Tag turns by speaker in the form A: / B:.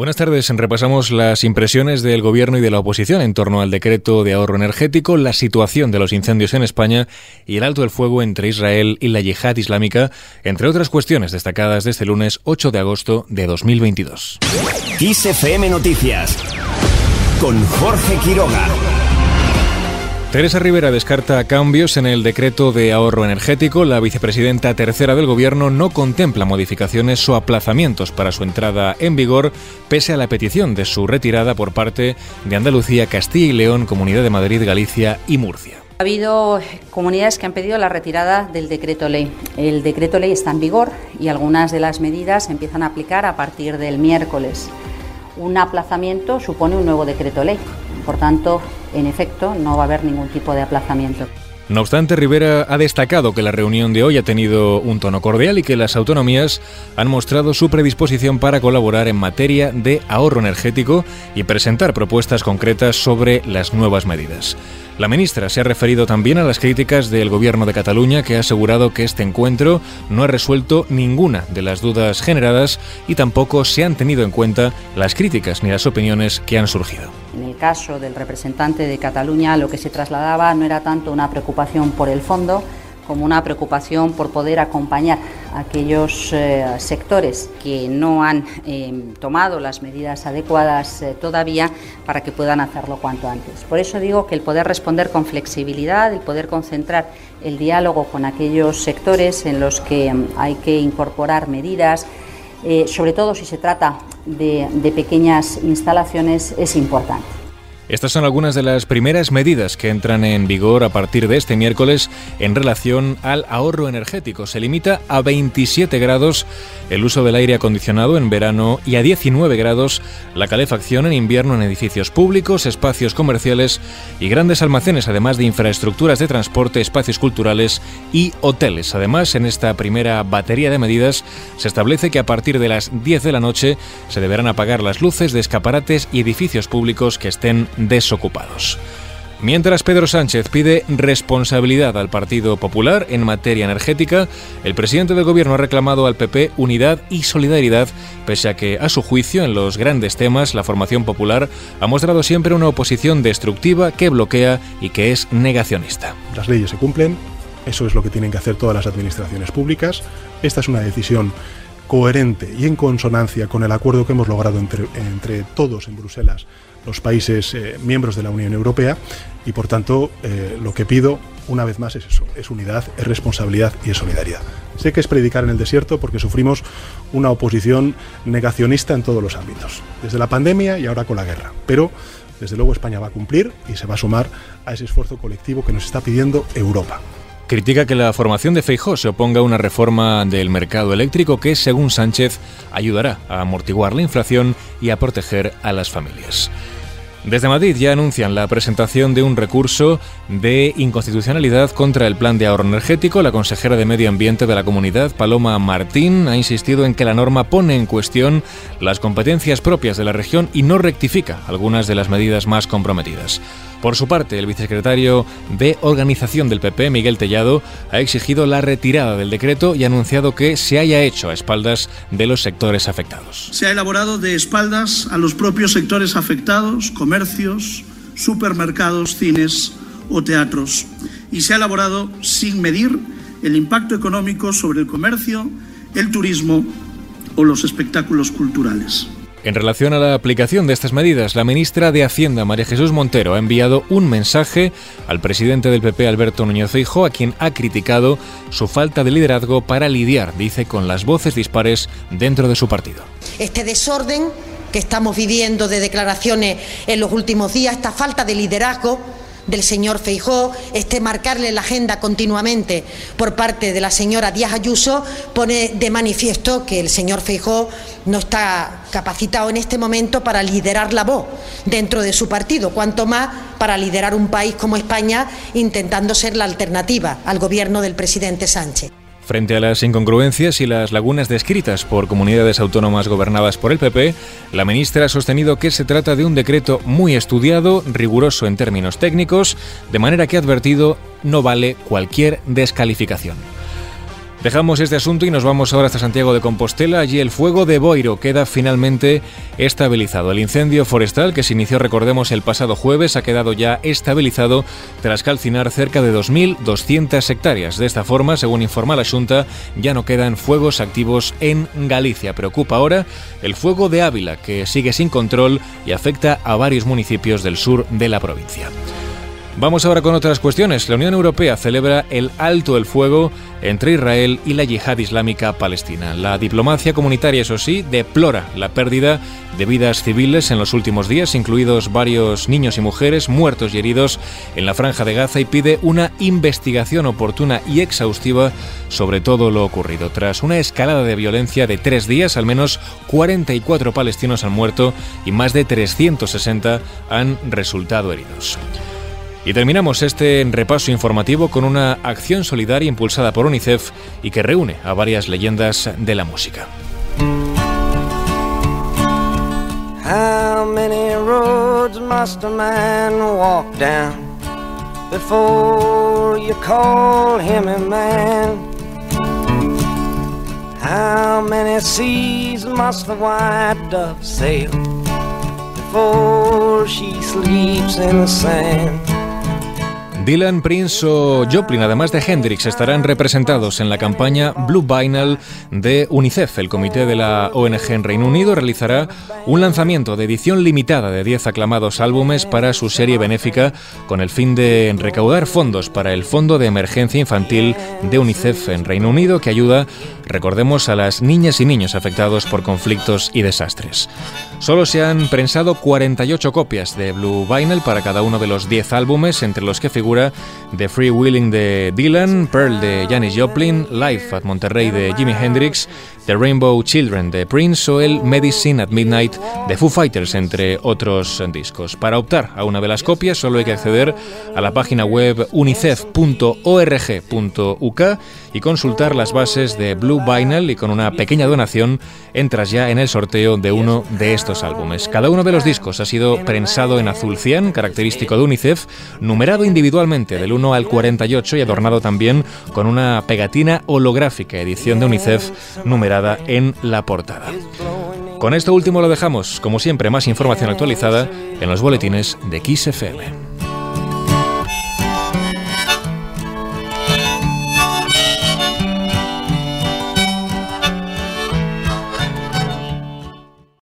A: Buenas tardes. Repasamos las impresiones del Gobierno y de la oposición en torno al decreto de ahorro energético, la situación de los incendios en España y el alto el fuego entre Israel y la yihad islámica, entre otras cuestiones destacadas de este lunes 8 de agosto de 2022.
B: Noticias con Jorge Quiroga.
A: Teresa Rivera descarta cambios en el decreto de ahorro energético. La vicepresidenta tercera del Gobierno no contempla modificaciones o aplazamientos para su entrada en vigor, pese a la petición de su retirada por parte de Andalucía, Castilla y León, Comunidad de Madrid, Galicia y Murcia.
C: Ha habido comunidades que han pedido la retirada del decreto ley. El decreto ley está en vigor y algunas de las medidas se empiezan a aplicar a partir del miércoles. Un aplazamiento supone un nuevo decreto ley. Por tanto, en efecto, no va a haber ningún tipo de aplazamiento.
A: No obstante, Rivera ha destacado que la reunión de hoy ha tenido un tono cordial y que las autonomías han mostrado su predisposición para colaborar en materia de ahorro energético y presentar propuestas concretas sobre las nuevas medidas. La ministra se ha referido también a las críticas del Gobierno de Cataluña, que ha asegurado que este encuentro no ha resuelto ninguna de las dudas generadas y tampoco se han tenido en cuenta las críticas ni las opiniones que han surgido.
C: En el caso del representante de Cataluña, lo que se trasladaba no era tanto una preocupación por el fondo, como una preocupación por poder acompañar a aquellos eh, sectores que no han eh, tomado las medidas adecuadas eh, todavía para que puedan hacerlo cuanto antes. Por eso digo que el poder responder con flexibilidad, el poder concentrar el diálogo con aquellos sectores en los que mm, hay que incorporar medidas, sobre todo si se trata de pequeñas instalaciones, es importante.
A: Estas son algunas de las primeras medidas que entran en vigor a partir de este miércoles en relación al ahorro energético. Se limita a 27 grados el uso del aire acondicionado en verano y a 19 grados la calefacción en invierno en edificios públicos, espacios comerciales y grandes almacenes, además de infraestructuras de transporte, espacios culturales y hoteles. Además, en esta primera batería de medidas se establece que a partir de las 10 de la noche se deberán apagar las luces de escaparates y edificios públicos que estén desocupados. Mientras Pedro Sánchez pide responsabilidad al Partido Popular en materia energética, el presidente del Gobierno ha reclamado al PP unidad y solidaridad, pese a que, a su juicio, en los grandes temas, la formación popular ha mostrado siempre una oposición destructiva que bloquea y que es negacionista.
D: Las leyes se cumplen, eso es lo que tienen que hacer todas las administraciones públicas. Esta es una decisión coherente y en consonancia con el acuerdo que hemos logrado entre, todos en Bruselas los países eh, miembros de la Unión Europea y por tanto eh, lo que pido una vez más es eso, es unidad, es responsabilidad y es solidaridad. Sé que es predicar en el desierto porque sufrimos una oposición negacionista en todos los ámbitos, desde la pandemia y ahora con la guerra, pero desde luego España va a cumplir y se va a sumar a ese esfuerzo colectivo que nos está pidiendo Europa.
A: Critica que la formación de Feijó se oponga a una reforma del mercado eléctrico que, según Sánchez, ayudará a amortiguar la inflación y a proteger a las familias. Desde Madrid ya anuncian la presentación de un recurso de inconstitucionalidad contra el plan de ahorro energético. La consejera de Medio Ambiente de la comunidad, Paloma Martín, ha insistido en que la norma pone en cuestión las competencias propias de la región y no rectifica algunas de las medidas más comprometidas. Por su parte, el vicesecretario de Organización del PP, Miguel Tellado, ha exigido la retirada del decreto y ha anunciado que se haya hecho a espaldas de los sectores afectados.
E: Se ha elaborado de espaldas a los propios sectores afectados, comercios, supermercados, cines o teatros, y se ha elaborado sin medir el impacto económico sobre el comercio, el turismo o los espectáculos culturales.
A: En relación a la aplicación de estas medidas, la ministra de Hacienda, María Jesús Montero, ha enviado un mensaje al presidente del PP, Alberto Núñez Feijóo, a quien ha criticado su falta de liderazgo para lidiar, dice, con las voces dispares dentro de su partido.
F: Este desorden que estamos viviendo de declaraciones en los últimos días, esta falta de liderazgo, del señor Feijó, este marcarle la agenda continuamente por parte de la señora Díaz Ayuso, pone de manifiesto que el señor Feijó no está capacitado en este momento para liderar la voz dentro de su partido, cuanto más para liderar un país como España intentando ser la alternativa al gobierno del presidente Sánchez.
A: Frente a las incongruencias y las lagunas descritas por comunidades autónomas gobernadas por el PP, la ministra ha sostenido que se trata de un decreto muy estudiado, riguroso en términos técnicos, de manera que ha advertido no vale cualquier descalificación. Dejamos este asunto y nos vamos ahora hasta Santiago de Compostela. Allí el fuego de Boiro queda finalmente estabilizado. El incendio forestal que se inició, recordemos, el pasado jueves ha quedado ya estabilizado tras calcinar cerca de 2.200 hectáreas. De esta forma, según informa la Junta, ya no quedan fuegos activos en Galicia. Preocupa ahora el fuego de Ávila, que sigue sin control y afecta a varios municipios del sur de la provincia. Vamos ahora con otras cuestiones. La Unión Europea celebra el alto el fuego entre Israel y la yihad islámica palestina. La diplomacia comunitaria, eso sí, deplora la pérdida de vidas civiles en los últimos días, incluidos varios niños y mujeres muertos y heridos en la franja de Gaza y pide una investigación oportuna y exhaustiva sobre todo lo ocurrido. Tras una escalada de violencia de tres días, al menos 44 palestinos han muerto y más de 360 han resultado heridos. Y terminamos este repaso informativo con una acción solidaria impulsada por UNICEF y que reúne a varias leyendas de la música. How many a? How many seas must the white dove sail before she sleeps in the sand? Dylan, Prince o Joplin, además de Hendrix, estarán representados en la campaña Blue Vinyl de UNICEF. El comité de la ONG en Reino Unido realizará un lanzamiento de edición limitada de 10 aclamados álbumes para su serie benéfica con el fin de recaudar fondos para el Fondo de Emergencia Infantil de UNICEF en Reino Unido que ayuda, recordemos, a las niñas y niños afectados por conflictos y desastres. Solo se han prensado 48 copias de Blue Vinyl para cada uno de los 10 álbumes, entre los que figura The Free Willing de Dylan, Pearl de Janis Joplin, Life at Monterrey de Jimi Hendrix, The Rainbow Children de Prince o el Medicine at Midnight de Foo Fighters, entre otros discos. Para optar a una de las copias solo hay que acceder a la página web unicef.org.uk y consultar las bases de Blue Vinyl y con una pequeña donación entras ya en el sorteo de uno de estos álbumes. Cada uno de los discos ha sido prensado en azul cian, característico de UNICEF, numerado individualmente del 1 al 48 y adornado también con una pegatina holográfica, edición de UNICEF numerada en la portada. Con esto último lo dejamos, como siempre, más información actualizada en los boletines de XFM.